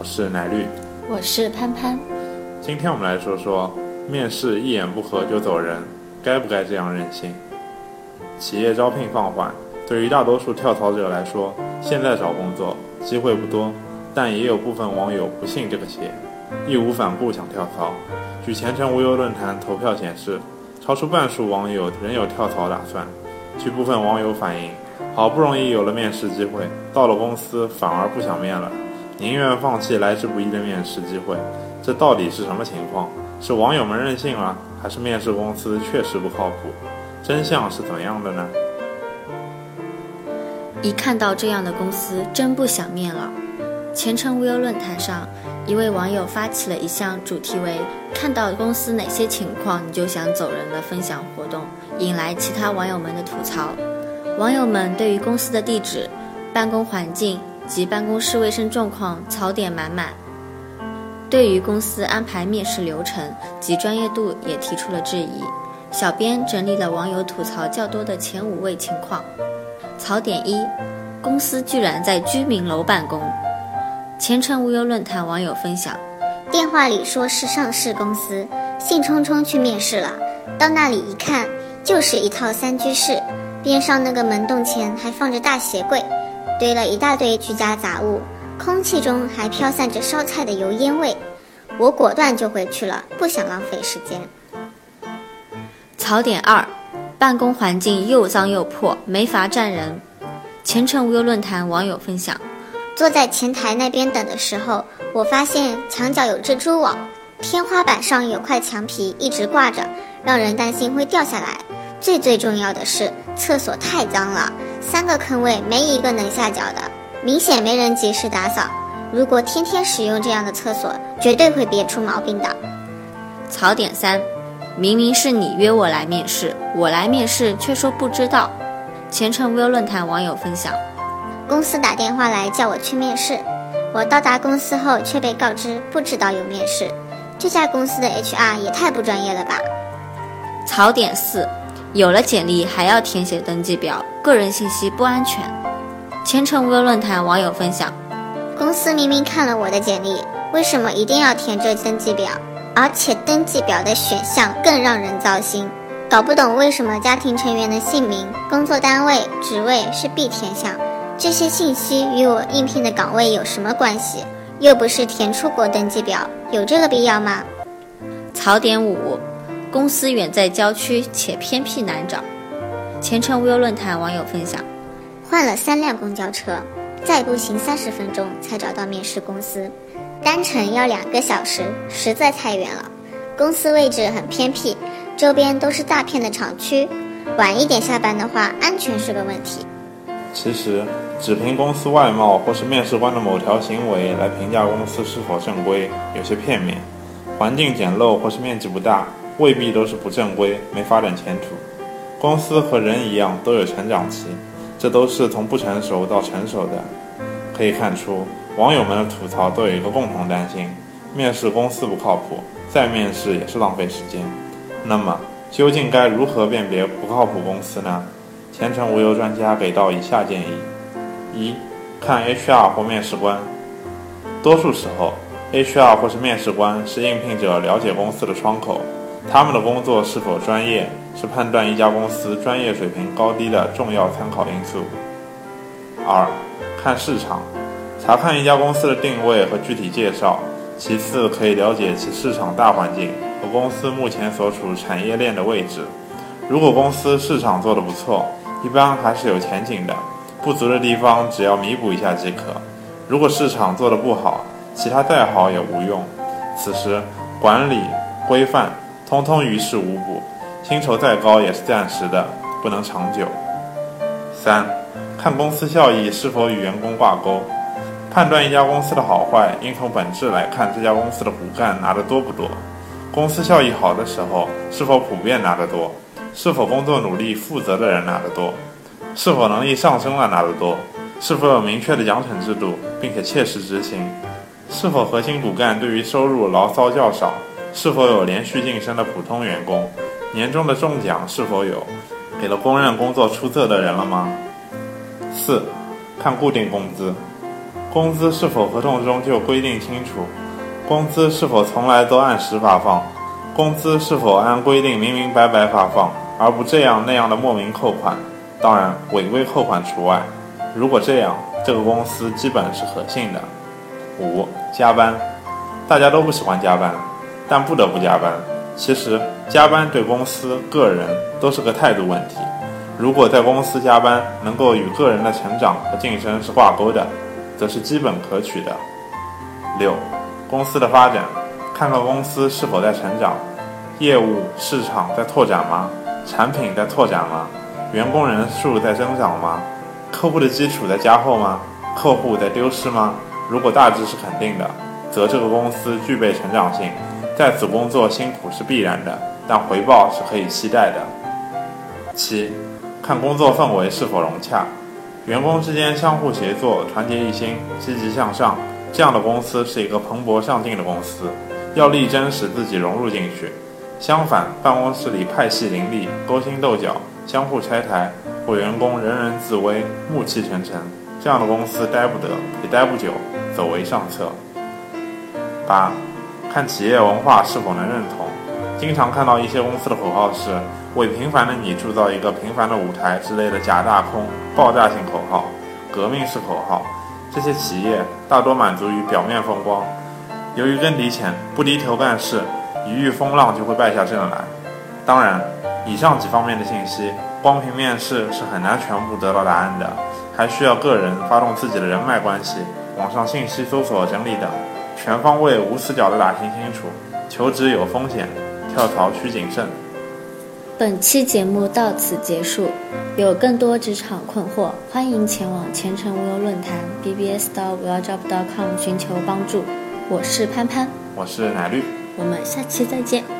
我是奶绿，我是潘潘。今天我们来说说，面试一言不合就走人，该不该这样任性？企业招聘放缓，对于大多数跳槽者来说，现在找工作机会不多，但也有部分网友不信这个邪，义无反顾想跳槽。据前程无忧论坛投票显示，超出半数网友仍有跳槽打算。据部分网友反映，好不容易有了面试机会，到了公司反而不想面了。宁愿放弃来之不易的面试机会，这到底是什么情况？是网友们任性了，还是面试公司确实不靠谱？真相是怎样的呢？一看到这样的公司，真不想面了。前程无忧论坛上，一位网友发起了一项主题为“看到公司哪些情况你就想走人”的分享活动，引来其他网友们的吐槽。网友们对于公司的地址、办公环境。及办公室卫生状况槽点满满，对于公司安排面试流程及专业度也提出了质疑。小编整理了网友吐槽较多的前五位情况。槽点一：公司居然在居民楼办公。前程无忧论坛网友分享：电话里说是上市公司，兴冲冲去面试了，到那里一看，就是一套三居室，边上那个门洞前还放着大鞋柜。堆了一大堆居家杂物，空气中还飘散着烧菜的油烟味。我果断就回去了，不想浪费时间。槽点二：办公环境又脏又破，没法站人。前程无忧论坛网友分享：坐在前台那边等的时候，我发现墙角有蜘蛛网，天花板上有块墙皮一直挂着，让人担心会掉下来。最最重要的是，厕所太脏了。三个坑位没一个能下脚的，明显没人及时打扫。如果天天使用这样的厕所，绝对会憋出毛病的。槽点三：明明是你约我来面试，我来面试却说不知道。前程无忧论坛网友分享：公司打电话来叫我去面试，我到达公司后却被告知不知道有面试。这家公司的 HR 也太不专业了吧。槽点四。有了简历还要填写登记表，个人信息不安全。前程无忧论坛网友分享：公司明明看了我的简历，为什么一定要填这登记表？而且登记表的选项更让人糟心，搞不懂为什么家庭成员的姓名、工作单位、职位是必填项，这些信息与我应聘的岗位有什么关系？又不是填出国登记表，有这个必要吗？槽点五。公司远在郊区且偏僻难找。前程无忧论坛网友分享：换了三辆公交车，再步行三十分钟才找到面试公司，单程要两个小时，实在太远了。公司位置很偏僻，周边都是大片的厂区，晚一点下班的话，安全是个问题。其实，只凭公司外貌或是面试官的某条行为来评价公司是否正规，有些片面。环境简陋或是面积不大。未必都是不正规、没发展前途。公司和人一样都有成长期，这都是从不成熟到成熟的。可以看出，网友们的吐槽都有一个共同担心：面试公司不靠谱，再面试也是浪费时间。那么，究竟该如何辨别不靠谱公司呢？前程无忧专家给到以下建议：一、看 HR 或面试官。多数时候，HR 或是面试官是应聘者了解公司的窗口。他们的工作是否专业，是判断一家公司专业水平高低的重要参考因素。二，看市场，查看一家公司的定位和具体介绍。其次，可以了解其市场大环境和公司目前所处产业链的位置。如果公司市场做得不错，一般还是有前景的。不足的地方只要弥补一下即可。如果市场做得不好，其他再好也无用。此时，管理规范。通通于事无补，薪酬再高也是暂时的，不能长久。三，看公司效益是否与员工挂钩。判断一家公司的好坏，应从本质来看这家公司的骨干拿得多不多。公司效益好的时候，是否普遍拿得多？是否工作努力、负责的人拿得多？是否能力上升了拿得多？是否有明确的奖惩制度，并且切实执行？是否核心骨干对于收入牢骚较少？是否有连续晋升的普通员工？年终的中奖是否有？给了公认工作出色的人了吗？四，看固定工资。工资是否合同中就规定清楚？工资是否从来都按时发放？工资是否按规定明明白白发放，而不这样那样的莫名扣款？当然，违规扣款除外。如果这样，这个公司基本是可信的。五、加班，大家都不喜欢加班，但不得不加班。其实，加班对公司、个人都是个态度问题。如果在公司加班能够与个人的成长和晋升是挂钩的，则是基本可取的。六、公司的发展，看看公司是否在成长，业务市场在拓展吗？产品在拓展吗？员工人数在增长吗？客户的基础在加厚吗？客户在丢失吗？如果大致是肯定的，则这个公司具备成长性，在此工作辛苦是必然的，但回报是可以期待的。七。看工作氛围是否融洽，员工之间相互协作、团结一心、积极向上，这样的公司是一个蓬勃上进的公司。要力争使自己融入进去。相反，办公室里派系林立、勾心斗角、相互拆台，或员工人人自危、暮气沉沉，这样的公司待不得，也待不久，走为上策。八，看企业文化是否能认同。经常看到一些公司的口号是。为平凡的你铸造一个平凡的舞台之类的假大空、爆炸性口号、革命式口号，这些企业大多满足于表面风光。由于根底浅，不低头干事，一遇风浪就会败下阵来。当然，以上几方面的信息，光凭面试是很难全部得到答案的，还需要个人发动自己的人脉关系、网上信息搜索整理等，全方位、无死角的打听清楚。求职有风险，跳槽需谨慎。本期节目到此结束，有更多职场困惑，欢迎前往前程无忧论坛 bbs 到 welljob.com 寻求帮助。我是潘潘，我是奶绿，我们下期再见。